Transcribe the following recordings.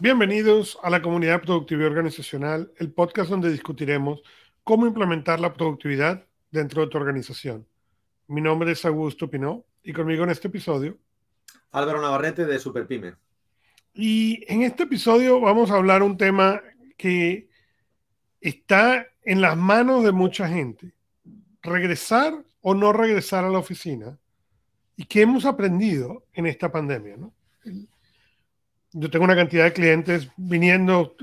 Bienvenidos a la comunidad Productividad Organizacional, el podcast donde discutiremos cómo implementar la productividad dentro de tu organización. Mi nombre es Augusto Pinó y conmigo en este episodio Álvaro Navarrete de Superpyme. Y en este episodio vamos a hablar un tema que está en las manos de mucha gente. Regresar o no regresar a la oficina y qué hemos aprendido en esta pandemia. Yo tengo una cantidad de clientes viniendo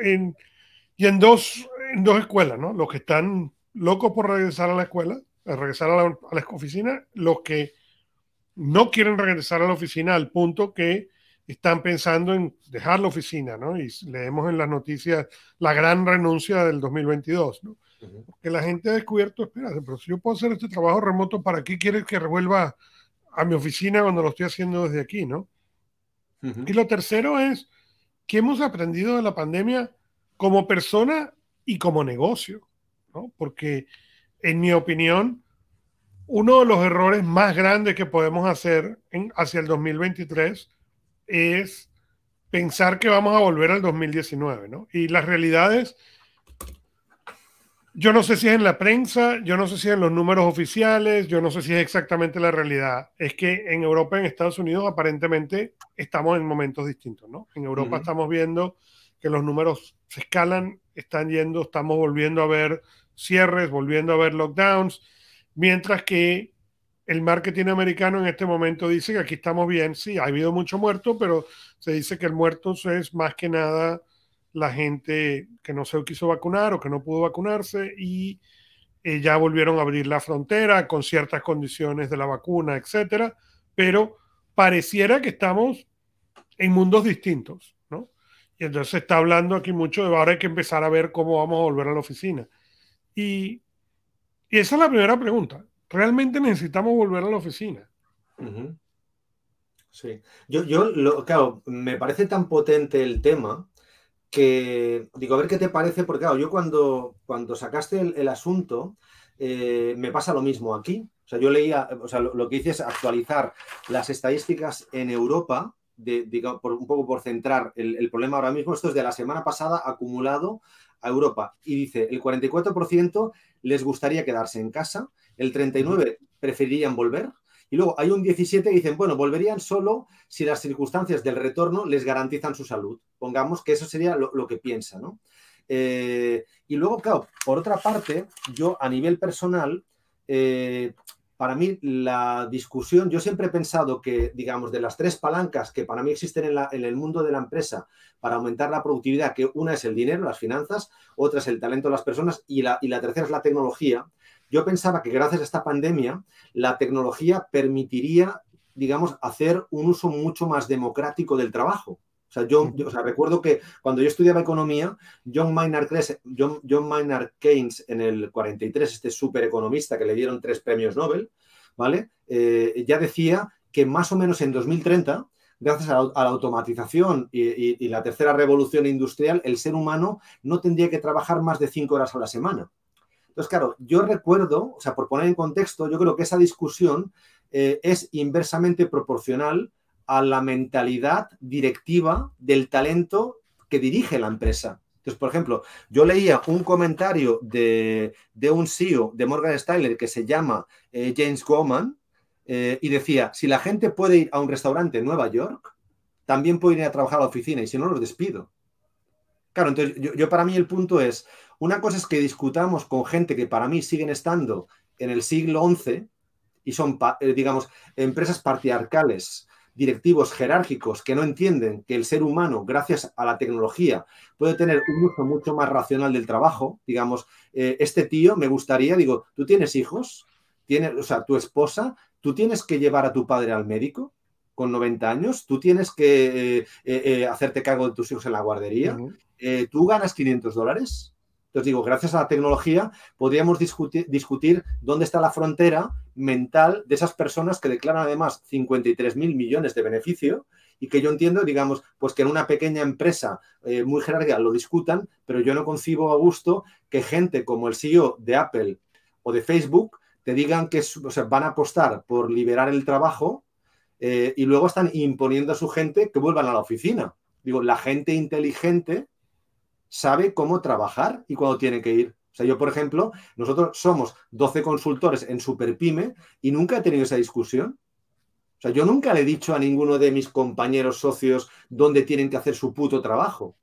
en, y en dos, en dos escuelas, ¿no? Los que están locos por regresar a la escuela, a regresar a la, a la oficina, los que no quieren regresar a la oficina al punto que están pensando en dejar la oficina, ¿no? Y leemos en las noticias la gran renuncia del 2022, ¿no? Porque la gente ha descubierto, espérate, pero si yo puedo hacer este trabajo remoto, ¿para qué quieres que revuelva a mi oficina cuando lo estoy haciendo desde aquí, ¿no? Y lo tercero es, ¿qué hemos aprendido de la pandemia como persona y como negocio? ¿no? Porque, en mi opinión, uno de los errores más grandes que podemos hacer hacia el 2023 es pensar que vamos a volver al 2019, ¿no? Y las realidades, yo no sé si es en la prensa, yo no sé si es en los números oficiales, yo no sé si es exactamente la realidad. Es que en Europa, en Estados Unidos, aparentemente estamos en momentos distintos, ¿no? En Europa estamos viendo que los números se escalan, están yendo, estamos volviendo a ver cierres, volviendo a ver lockdowns, mientras que el marketing americano en este momento dice que aquí estamos bien, sí, ha habido mucho muerto, pero se dice que el muerto es más que nada la gente que no se quiso vacunar o que no pudo vacunarse y eh, ya volvieron a abrir la frontera con ciertas condiciones de la vacuna, etcétera, pero pareciera que estamos en mundos distintos, ¿no? Y entonces está hablando aquí mucho de ahora hay que empezar a ver cómo vamos a volver a la oficina. Y, y esa es la primera pregunta realmente necesitamos volver a la oficina. Sí, yo, yo lo, claro, me parece tan potente el tema que digo, a ver qué te parece, porque claro, yo cuando, cuando sacaste el, asunto, eh, me pasa lo mismo aquí. O sea, yo leía, o sea, lo, que hice es actualizar las estadísticas en Europa, de, por, un poco por centrar el, el, problema ahora mismo. Esto es de la semana pasada acumulado a Europa. Y dice, el 44% les gustaría quedarse en casa el 39 preferirían volver. Y luego hay un 17 que dicen, bueno, volverían solo si las circunstancias del retorno les garantizan su salud. Pongamos que eso sería lo, que piensa, ¿no? Eh, y luego, claro, por otra parte, yo a nivel personal, eh, para mí la discusión, yo siempre he pensado que, digamos, de las tres palancas que para mí existen en, el mundo de la empresa para aumentar la productividad, que una es el dinero, las finanzas, otra es el talento de las personas y la, y la tercera es la tecnología, yo pensaba que gracias a esta pandemia la tecnología permitiría, digamos, hacer un uso mucho más democrático del trabajo. O sea, yo, recuerdo que cuando yo estudiaba economía, John Maynard, John, Keynes en el 43, este super economista que le dieron tres premios Nobel, ¿vale? Eh, ya decía que más o menos en 2030 gracias a la, automatización y, la tercera revolución industrial, el ser humano no tendría que trabajar más de cinco horas a la semana. Entonces, claro, yo recuerdo, o sea, por poner en contexto, yo creo que esa discusión eh, es inversamente proporcional a la mentalidad directiva del talento que dirige la empresa. Entonces, por ejemplo, yo leía un comentario de, un CEO de Morgan Stanley que se llama eh, James Goman eh, y decía, si la gente puede ir a un restaurante en Nueva York, también puede ir a trabajar a la oficina y si no, los despido. Claro, entonces yo, para mí el punto es, una cosa es que discutamos con gente que para mí siguen estando en el siglo XI y son, eh, digamos, empresas patriarcales, directivos jerárquicos que no entienden que el ser humano, gracias a la tecnología, puede tener un uso mucho más racional del trabajo. Digamos, eh, este tío me gustaría, digo, tú tienes hijos, tienes, o sea, tu esposa, tú tienes que llevar a tu padre al médico con 90 años, tú tienes que eh, hacerte cargo de tus hijos en la guardería, tú ganas 500 dólares. Entonces digo, gracias a la tecnología podríamos discutir, dónde está la frontera mental de esas personas que declaran además 53 mil millones de beneficio y que yo entiendo, digamos, pues que en una pequeña empresa eh, muy jerárquica lo discutan, pero yo no concibo a gusto que gente como el CEO de Apple o de Facebook te digan que van a apostar por liberar el trabajo eh, y luego están imponiendo a su gente que vuelvan a la oficina. Digo, la gente inteligente sabe cómo trabajar y cuándo tiene que ir. O sea, yo, por ejemplo, nosotros somos 12 consultores en Superpyme y nunca he tenido esa discusión. O sea, yo nunca le he dicho a ninguno de mis compañeros socios dónde tienen que hacer su puto trabajo.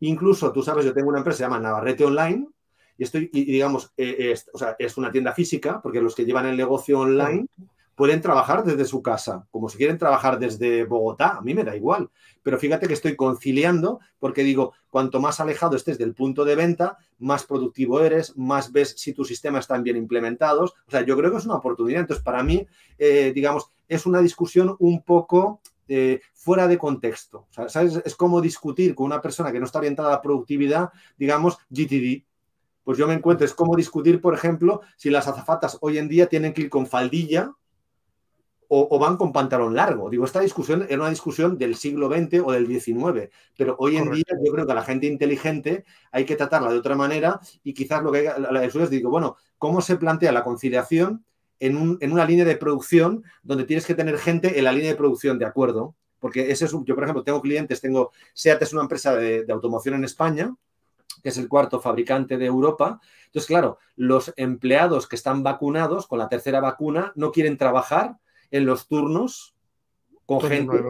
Incluso, tú sabes, yo tengo una empresa que se llama Navarrete Online y estoy, y, digamos, eh, o sea, es una tienda física, porque los que llevan el negocio online pueden trabajar desde su casa, como si quieren trabajar desde Bogotá, a mí me da igual. Pero fíjate que estoy conciliando porque digo, cuanto más alejado estés del punto de venta, más productivo eres, más ves si tus sistemas están bien implementados. O sea, yo creo que es una oportunidad. Entonces, para mí, eh, digamos, es una discusión un poco eh, fuera de contexto. O sea, ¿sabes? Es como discutir con una persona que no está orientada a la productividad, digamos, GTD. Pues yo me encuentro, es como discutir, por ejemplo, si las azafatas hoy en día tienen que ir con faldilla o, van con pantalón largo. Digo, esta discusión era una discusión del siglo XX o del XIX, pero hoy en día yo creo que a la gente inteligente hay que tratarla de otra manera y quizás lo que hay la es, digo, bueno, ¿cómo se plantea la conciliación en, una línea de producción donde tienes que tener gente en la línea de producción, ¿de acuerdo? Porque ese es un, yo, por ejemplo, tengo clientes, tengo, SEAT es una empresa de, de automoción en España, que es el cuarto fabricante de Europa. Entonces, claro, los empleados que están vacunados con la tercera vacuna no quieren trabajar en los turnos con gente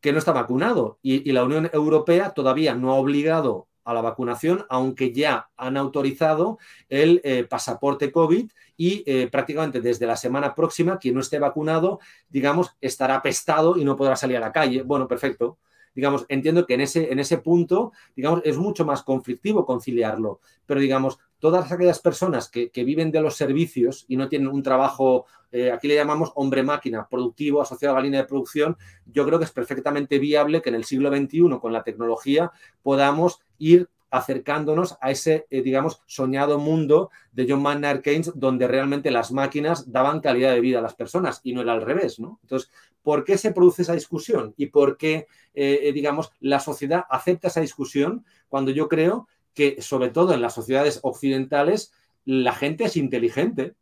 que no está vacunado. Y, la Unión Europea todavía no ha obligado a la vacunación, aunque ya han autorizado el eh, pasaporte COVID y eh, prácticamente desde la semana próxima, quien no esté vacunado, digamos, estará pestado y no podrá salir a la calle. Bueno, perfecto digamos, entiendo que en ese, en ese punto, digamos, es mucho más conflictivo conciliarlo, pero digamos, todas aquellas personas que, viven de los servicios y no tienen un trabajo, eh, aquí le llamamos hombre-máquina, productivo, asociado a la línea de producción, yo creo que es perfectamente viable que en el siglo XXI, con la tecnología, podamos ir acercándonos a ese, eh, digamos, soñado mundo de John Maynard Keynes, donde realmente las máquinas daban calidad de vida a las personas y no era al revés, ¿no? Entonces, ¿por qué se produce esa discusión? ¿Y por qué, eh, digamos, la sociedad acepta esa discusión cuando yo creo que, sobre todo en las sociedades occidentales, la gente es inteligente?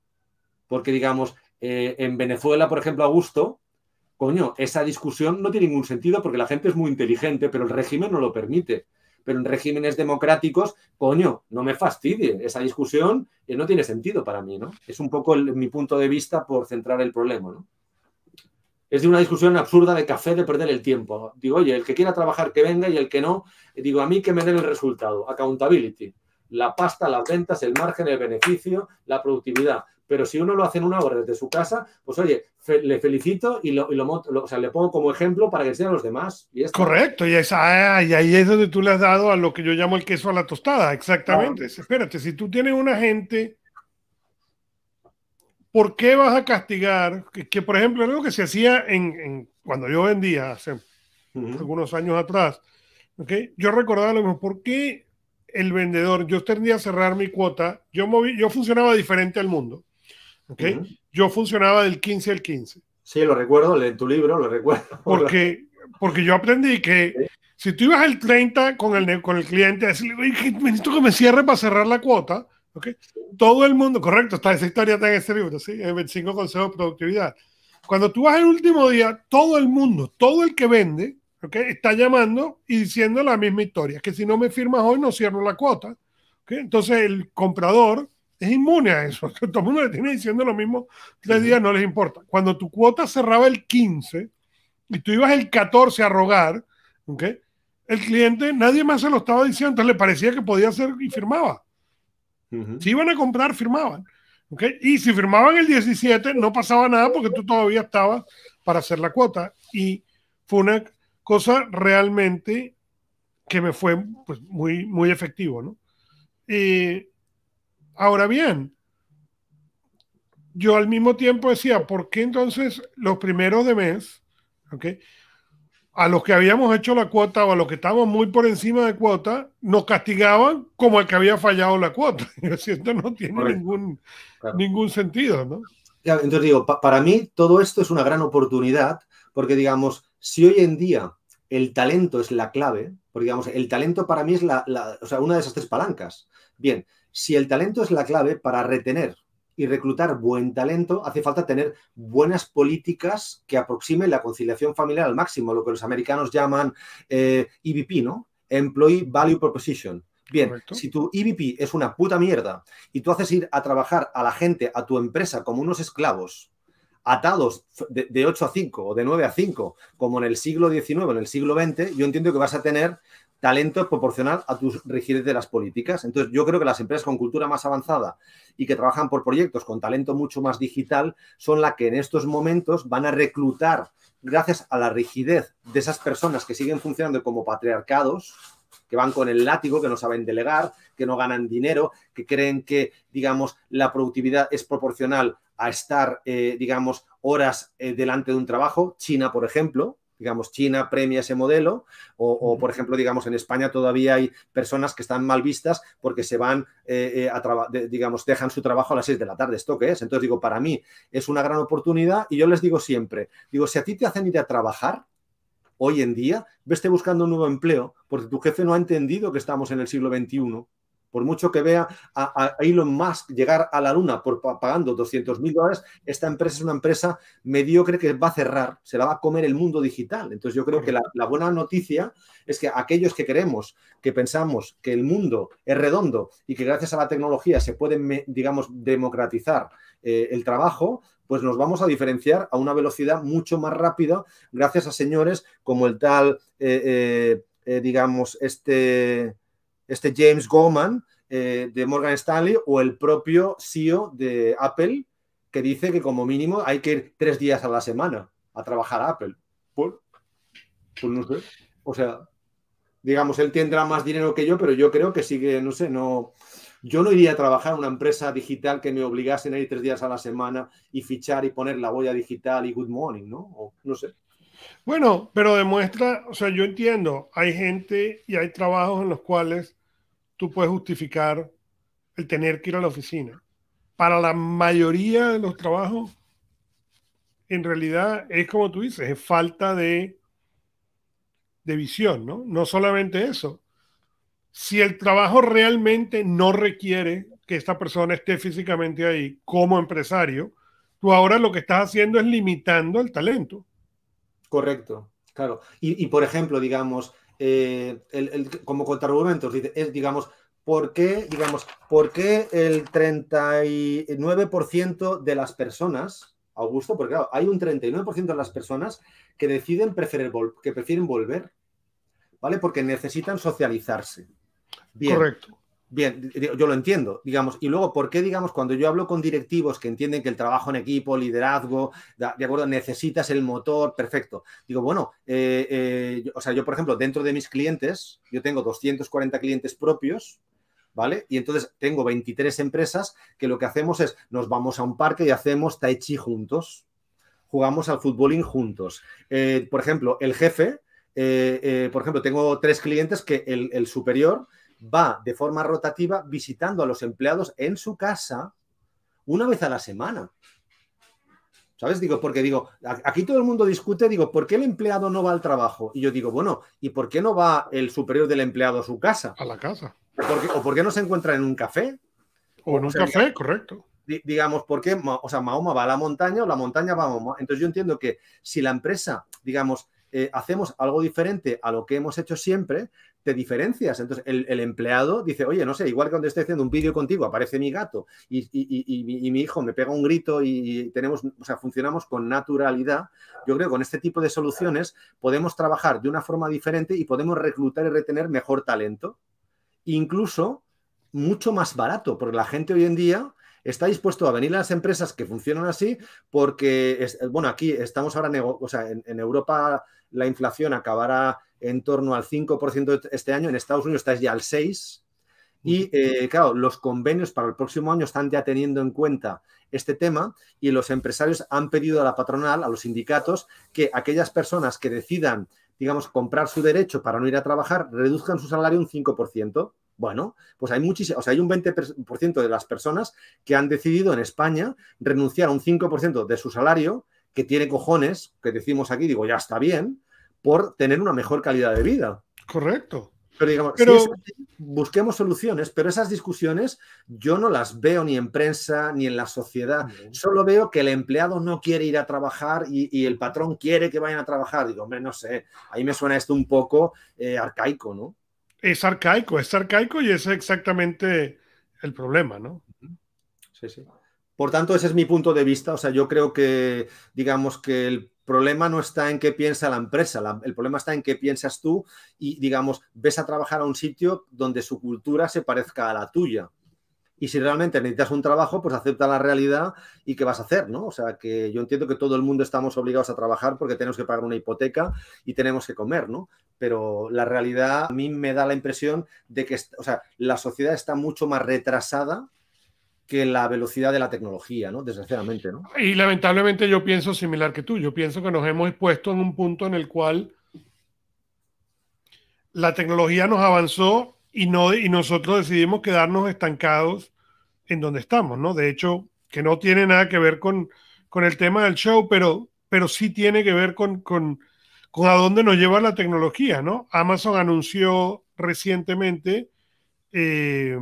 Porque, digamos, eh, en Venezuela, por ejemplo, Augusto, coño, esa discusión no tiene ningún sentido porque la gente es muy inteligente, pero el régimen no lo permite pero en regímenes democráticos, coño, no me fastidie. Esa discusión eh, no tiene sentido para mí, ¿no? Es un poco mi punto de vista por centrar el problema, ¿no? Es de una discusión absurda de café de perder el tiempo. Digo, oye, el que quiera trabajar que venga y el que no, digo, a mí que me den el resultado. Accountability. La pasta, las ventas, el margen, el beneficio, la productividad. Pero si uno lo hace en una hora desde su casa, pues oye, le felicito y, lo, o sea, le pongo como ejemplo para que sean los demás. Y Correcto, y, esa, y ahí es donde tú le has dado a lo que yo llamo el queso a la tostada, exactamente. Espérate, si tú tienes una gente, ¿por qué vas a castigar? Que, por ejemplo, era lo que se hacía en, cuando yo vendía hace algunos años atrás. ¿okay? Yo recordaba lo mismo, ¿por qué el vendedor, yo tendría a cerrar mi cuota, yo, moví, yo funcionaba diferente al mundo. Yo funcionaba del 15 al 15. Sí, lo recuerdo, en tu libro, lo recuerdo. Porque, porque yo aprendí que si tú ibas el 30 con el, con el cliente a decirle, necesito que me cierre para cerrar la cuota, ¿okay? todo el mundo, correcto, está esa historia está en ese libro, ¿sí? el 25 consejos de productividad. Cuando tú vas el último día, todo el mundo, todo el que vende, ¿okay? está llamando y diciendo la misma historia, que si no me firmas hoy no cierro la cuota. ¿okay? Entonces el comprador es inmune a eso. Todo el mundo le tiene diciendo lo mismo tres días, no les importa. Cuando tu cuota cerraba el 15 y tú ibas el 14 a rogar, ¿okay? el cliente, nadie más se lo estaba diciendo, entonces le parecía que podía hacer y firmaba. Si iban a comprar, firmaban. ¿okay? Y si firmaban el 17, no pasaba nada porque tú todavía estabas para hacer la cuota. Y fue una cosa realmente que me fue pues, muy, muy efectivo. ¿no? Y Ahora bien, yo al mismo tiempo decía, ¿por qué entonces los primeros de mes, okay, a los que habíamos hecho la cuota o a los que estábamos muy por encima de cuota, nos castigaban como el que había fallado la cuota? Esto no tiene ningún, ningún sentido, ¿no? entonces digo, para mí todo esto es una gran oportunidad, porque digamos, si hoy en día el talento es la clave, porque digamos, el talento para mí es la, o sea, una de esas tres palancas. Bien, si el talento es la clave para retener y reclutar buen talento, hace falta tener buenas políticas que aproximen la conciliación familiar al máximo, lo que los americanos llaman EVP, eh, e ¿no? Employee Value Proposition. Bien, si tu EVP es una puta mierda y tú haces ir a trabajar a la gente, a tu empresa, como unos esclavos, atados de, de 8 a 5 o de 9 a 5, como en el siglo XIX, en el siglo XX, yo entiendo que vas a tener talento proporcional a tus rigidez de las políticas. Entonces, yo creo que las empresas con cultura más avanzada y que trabajan por proyectos con talento mucho más digital son las que en estos momentos van a reclutar, gracias a la rigidez de esas personas que siguen funcionando como patriarcados, que van con el látigo, que no saben delegar, que no ganan dinero, que creen que, digamos, la productividad es proporcional a estar, eh, digamos, horas eh, delante de un trabajo. China, por ejemplo, digamos, China premia ese modelo, o, por ejemplo, digamos, en España todavía hay personas que están mal vistas porque se van, eh, a digamos, dejan su trabajo a las 6 de la tarde. ¿Esto qué es? Entonces digo, para mí es una gran oportunidad y yo les digo siempre, digo, si a ti te hacen ir a trabajar, hoy en día, veste buscando un nuevo empleo, porque tu jefe no ha entendido que estamos en el siglo XXI. Por mucho que vea a, Elon Musk llegar a la luna por, pagando 200 mil dólares, esta empresa es una empresa mediocre que va a cerrar, se la va a comer el mundo digital. Entonces yo creo que la, buena noticia es que aquellos que queremos, que pensamos que el mundo es redondo y que gracias a la tecnología se puede, digamos, democratizar eh, el trabajo, pues nos vamos a diferenciar a una velocidad mucho más rápida gracias a señores como el tal, eh, eh, eh, digamos, este, este James Goldman de Morgan Stanley o el propio CEO de Apple que dice que como mínimo hay que ir tres días a la semana a trabajar a Apple. Pues, pues no sé. O sea, digamos, él tendrá más dinero que yo, pero yo creo que sigue, no sé, no yo no iría a trabajar en una empresa digital que me obligasen a ir tres días a la semana y fichar y poner la boya digital y good morning, ¿no? no sé. Bueno, pero demuestra, o sea, yo entiendo, hay gente y hay trabajos en los cuales tú puedes justificar el tener que ir a la oficina. Para la mayoría de los trabajos, en realidad es como tú dices, es falta de, de visión, ¿no? No solamente eso, si el trabajo realmente no requiere que esta persona esté físicamente ahí como empresario, tú ahora lo que estás haciendo es limitando el talento. Correcto, claro. Y, por ejemplo, digamos, eh, como contraargumentos, digamos, ¿por qué, digamos, ¿por qué el 39% de las personas, Augusto, porque claro, hay un 39% de las personas que deciden preferir, que prefieren volver, ¿vale? Porque necesitan socializarse. Correcto. Bien, yo lo entiendo, digamos. Y luego, ¿por qué, digamos, cuando yo hablo con directivos que entienden que el trabajo en equipo, liderazgo, de acuerdo, necesitas el motor, perfecto. Digo, bueno, eh, eh, o sea, yo, por ejemplo, dentro de mis clientes, yo tengo 240 clientes propios, ¿vale? Y entonces tengo 23 empresas que lo que hacemos es, nos vamos a un parque y hacemos tai chi juntos, jugamos al futbolín juntos. Eh, por ejemplo, el jefe, por ejemplo, tengo tres clientes que el, el superior va de forma rotativa visitando a los empleados en su casa una vez a la semana. ¿Sabes? Digo, porque digo, aquí todo el mundo discute, digo, ¿por qué el empleado no va al trabajo? Y yo digo, bueno, ¿y por qué no va el superior del empleado a su casa? A la casa. ¿O por qué, no se encuentra en un café? O en un café, correcto. Digamos, ¿por qué? O sea, Mahoma va a la montaña o la montaña va a Mahoma. Entonces yo entiendo que si la empresa, digamos, eh, hacemos algo diferente a lo que hemos hecho siempre, te diferencias. Entonces, el, empleado dice, oye, no sé, igual que cuando estoy haciendo un vídeo contigo, aparece mi gato y, mi hijo me pega un grito y tenemos, o sea, funcionamos con naturalidad. Yo creo que con este tipo de soluciones podemos trabajar de una forma diferente y podemos reclutar y retener mejor talento. Incluso mucho más barato, porque la gente hoy en día está dispuesto a venir a las empresas que funcionan así porque, bueno, aquí estamos ahora, o sea, en, Europa la inflación acabará en torno al 5% este año, en Estados Unidos está ya al 6%. Y eh, claro, los convenios para el próximo año están ya teniendo en cuenta este tema y los empresarios han pedido a la patronal, a los sindicatos, que aquellas personas que decidan, digamos, comprar su derecho para no ir a trabajar, reduzcan su salario un 5%. Bueno, pues hay muchísimo, o sea, hay un 20% de las personas que han decidido en España renunciar a un 5% de su salario, que tiene cojones, que decimos aquí, digo, ya está bien, por tener una mejor calidad de vida. Correcto. Pero digamos, busquemos soluciones, pero esas discusiones yo no las veo ni en prensa ni en la sociedad. Solo veo que el empleado no quiere ir a trabajar y, el patrón quiere que vayan a trabajar. Digo, hombre, no sé, ahí me suena esto un poco eh, arcaico, ¿no? Es arcaico, es arcaico y es exactamente el problema, ¿no? Sí, sí. Por tanto, ese es mi punto de vista. O sea, yo creo que, digamos que el problema no está en qué piensa la empresa, el problema está en qué piensas tú y, digamos, ves a trabajar a un sitio donde su cultura se parezca a la tuya. Y si realmente necesitas un trabajo, pues acepta la realidad y qué vas a hacer, ¿no? O sea, que yo entiendo que todo el mundo estamos obligados a trabajar porque tenemos que pagar una hipoteca y tenemos que comer, ¿no? Pero la realidad a mí me da la impresión de que, o sea, la sociedad está mucho más retrasada que la velocidad de la tecnología, ¿no? Desgraciadamente, ¿no? Y lamentablemente yo pienso similar que tú. Yo pienso que nos hemos expuesto en un punto en el cual la tecnología nos avanzó y, no, y nosotros decidimos quedarnos estancados en donde estamos, ¿no? De hecho, que no tiene nada que ver con, con el tema del show, pero, pero sí tiene que ver con, con, con a dónde nos lleva la tecnología, ¿no? Amazon anunció recientemente eh,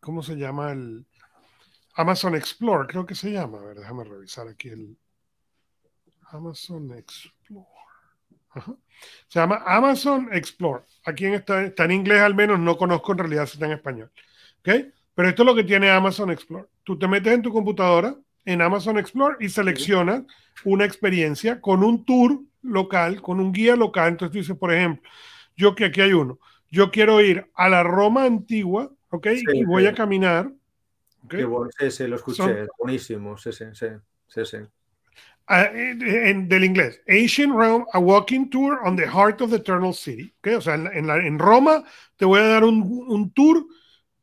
¿cómo se llama el Amazon Explore? Creo que se llama. A ver, déjame revisar aquí el Amazon Explore. Se llama Amazon Explore. Aquí está, está en inglés al menos, no conozco en realidad si está en español. ¿Ok? Pero esto es lo que tiene Amazon Explore. Tú te metes en tu computadora, en Amazon Explore, y seleccionas una experiencia con un tour local, con un guía local. Entonces tú dices, por ejemplo, yo que aquí hay uno, yo quiero ir a la Roma antigua ¿ok? y voy a caminar. ¿okay? sí, sí, lo escuché, buenísimo, sí, sí, sí, sí, ah, en, del inglés, Ancient Rome, a walking tour on the heart of the eternal city. ¿okay? O sea, en, la, en, Roma te voy a dar un, un tour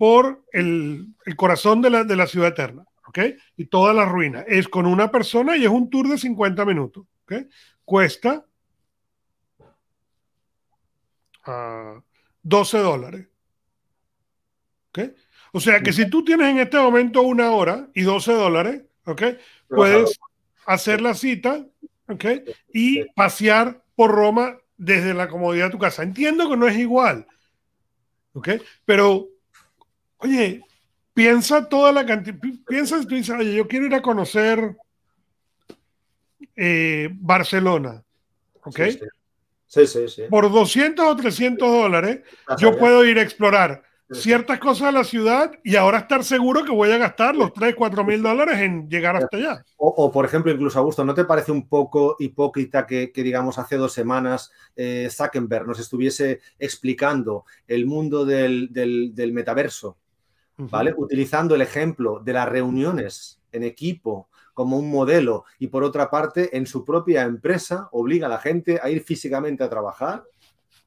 por el, el corazón de la, de la, ciudad eterna. ¿ok? Y todas las ruinas. Es con una persona y es un tour de 50 minutos. ¿ok? Cuesta uh, ah, 12 dólares. O sea que si tú tienes en este momento una hora y 12 dólares, ¿ok? Puedes hacer la cita, ¿ok? Y pasear por Roma desde la comodidad de tu casa. Entiendo que no es igual, ¿ok? Pero, oye, piensa toda la cantidad, piensa, tú dices, oye, yo quiero ir a conocer eh, Barcelona, ¿ok? Sí, sí, sí. Por 200 o 300 dólares, yo puedo ir a explorar ciertas cosas de la ciudad y ahora estar seguro que voy a gastar los 3, 4 mil dólares en llegar hasta allá. O, por ejemplo, incluso Augusto, ¿no te parece un poco hipócrita que, digamos, hace dos semanas eh, Zuckerberg nos estuviese explicando el mundo del, metaverso, ¿vale? Utilizando el ejemplo de las reuniones en equipo como un modelo y por otra parte en su propia empresa obliga a la gente a ir físicamente a trabajar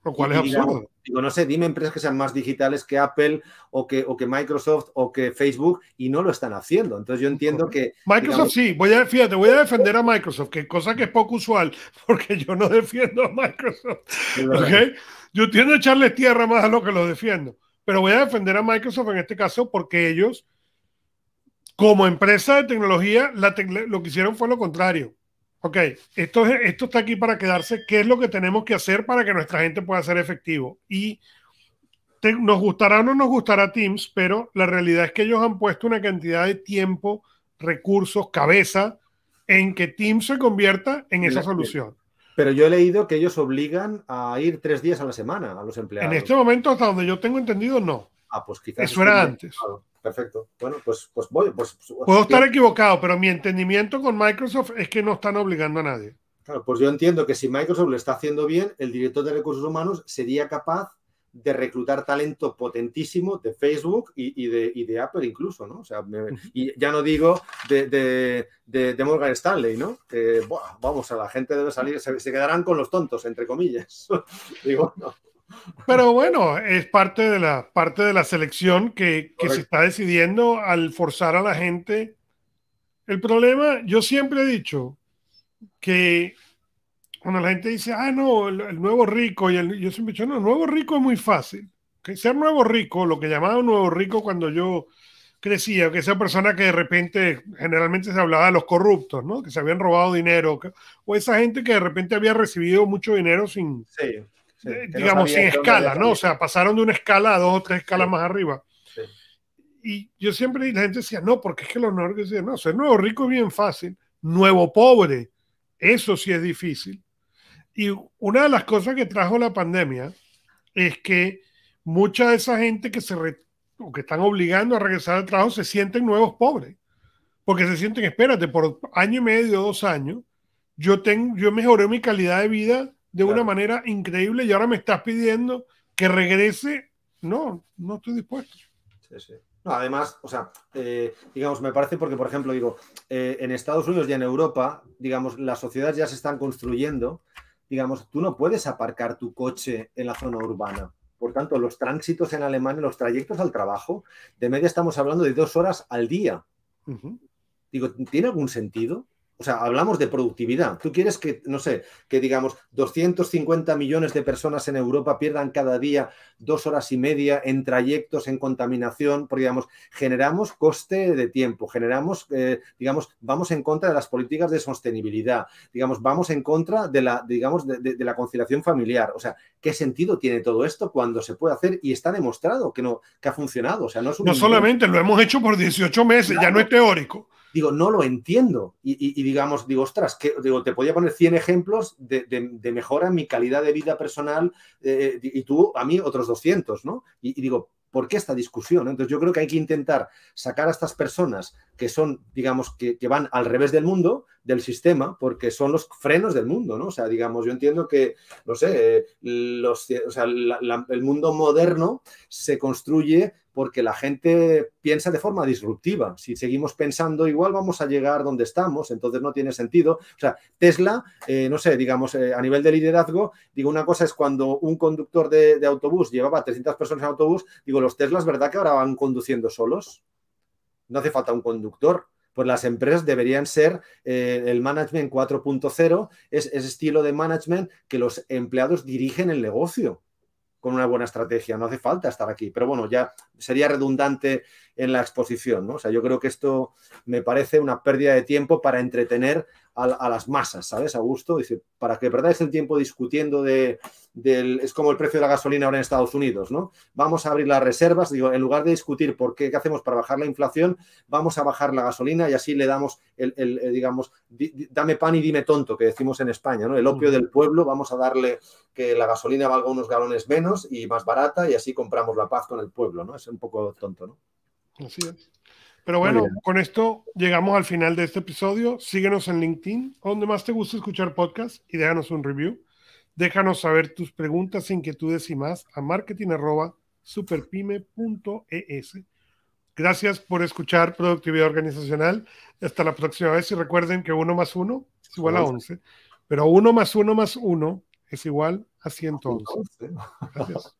lo cual es absurdo. Digo, no sé, dime empresas que sean más digitales que Apple o que, o que Microsoft o que Facebook y no lo están haciendo. Entonces yo entiendo que... Microsoft sí, voy a, fíjate, voy a defender a Microsoft, que cosa que es poco usual, porque yo no defiendo a Microsoft. ¿okay? Yo tiendo a echarle tierra más a lo que lo defiendo, pero voy a defender a Microsoft en este caso porque ellos, como empresa de tecnología, lo que hicieron fue lo contrario ok, esto, esto está aquí para quedarse, ¿qué es lo que tenemos que hacer para que nuestra gente pueda ser efectivo? Y nos gustará o no nos gustará Teams, pero la realidad es que ellos han puesto una cantidad de tiempo, recursos, cabeza, en que Teams se convierta en esa solución. Pero yo he leído que ellos obligan a ir tres días a la semana a los empleados. En este momento, hasta donde yo tengo entendido, no. Ah, pues quizás. Eso era antes. Perfecto. Bueno, pues, pues voy. Pues, Puedo estar equivocado, pero mi entendimiento con Microsoft es que no están obligando a nadie. Claro, pues yo entiendo que si Microsoft lo está haciendo bien, el director de recursos humanos sería capaz de reclutar talento potentísimo de Facebook y, de, de, Apple incluso, ¿no? O sea, y ya no digo de, de, Morgan Stanley, ¿no? Que, vamos, a la gente debe salir, se, se, quedarán con los tontos, entre comillas. digo, no. Pero bueno, es parte de la, parte de la selección que, se está decidiendo al forzar a la gente. El problema, yo siempre he dicho que cuando la gente dice, ah, no, el, nuevo rico, y yo siempre he dicho, no, el nuevo rico es muy fácil. Que ser nuevo rico, lo que llamaba nuevo rico cuando yo crecía, que esa persona que de repente, generalmente se hablaba de los corruptos, ¿no? Que se habían robado dinero, o esa gente que de repente había recibido mucho dinero sin, digamos, sin escala, ¿no? O sea, pasaron de una escala a dos o tres escalas más arriba. Y yo siempre, la gente decía, no, porque es que los nórdicos decían, no, ser nuevo rico es bien fácil, nuevo pobre, eso sí es difícil. Y una de las cosas que trajo la pandemia es que mucha de esa gente que se o que están obligando a regresar al trabajo se sienten nuevos pobres, porque se sienten, espérate, por año y medio, dos años, yo, tengo, yo mejoré mi calidad de vida de una manera increíble y ahora me estás pidiendo que regrese. No, no estoy dispuesto. Sí, sí. No, además, o sea, eh, digamos, me parece porque, por ejemplo, digo, eh, en Estados Unidos y en Europa, digamos, las sociedades ya se están construyendo. Digamos, tú no puedes aparcar tu coche en la zona urbana. Por tanto, los tránsitos en Alemania, los trayectos al trabajo, de media estamos hablando de dos horas al día. Digo, ¿tiene algún sentido? O sea, hablamos de productividad. Tú quieres que, no sé, que digamos 250 millones de personas en Europa pierdan cada día dos horas y media en trayectos, en contaminación, porque digamos, generamos coste de tiempo, generamos, eh, digamos, vamos en contra de las políticas de sostenibilidad, digamos, vamos en contra de la, digamos, de, la conciliación familiar. O sea, ¿qué sentido tiene todo esto cuando se puede hacer y está demostrado que no, que ha funcionado? O sea, no, no solamente lo hemos hecho por 18 meses, ya no es teórico digo, no lo entiendo. Y, digamos, digo, ostras, que, digo, te podía poner 100 ejemplos de, mejora en mi calidad de vida personal eh, y tú a mí otros 200, ¿no? Y, digo, ¿por qué esta discusión? Entonces yo creo que hay que intentar sacar a estas personas que son, digamos, que, van al revés del mundo, del sistema, porque son los frenos del mundo, ¿no? O sea, digamos, yo entiendo que, no sé, eh, los, o sea, el mundo moderno se construye porque la gente piensa de forma disruptiva. Si seguimos pensando igual, vamos a llegar donde estamos, entonces no tiene sentido. O sea, Tesla, eh, no sé, digamos, eh, a nivel de liderazgo, digo, una cosa es cuando un conductor de, autobús llevaba 300 personas en autobús, digo, los Teslas, ¿verdad que ahora van conduciendo solos? No hace falta un conductor pues las empresas deberían ser eh, el management 4.0, es ese estilo de management que los empleados dirigen el negocio con una buena estrategia. No hace falta estar aquí. Pero bueno, ya sería redundante en la exposición. ¿no? O sea, yo creo que esto me parece una pérdida de tiempo para entretener a, las masas, ¿sabes? A gusto. Dice, para que perdáis el tiempo discutiendo de, del. Es como el precio de la gasolina ahora en Estados Unidos, ¿no? Vamos a abrir las reservas. Digo, en lugar de discutir por qué, qué hacemos para bajar la inflación, vamos a bajar la gasolina y así le damos el, digamos, dame pan y dime tonto, que decimos en España, ¿no? El opio del pueblo, vamos a darle que la gasolina valga unos galones menos y más barata y así compramos la paz con el pueblo, ¿no? Es un poco tonto, ¿no? Así es. Pero bueno, con esto llegamos al final de este episodio. Síguenos en LinkedIn, donde más te gusta escuchar podcast y déjanos un review. Déjanos saber tus preguntas, inquietudes y más a marketing.superpyme.es. Gracias por escuchar Productividad Organizacional. Hasta la próxima vez y recuerden que 1 más 1 es igual a 11, pero 1 más 1 más 1 es igual a 111. Gracias.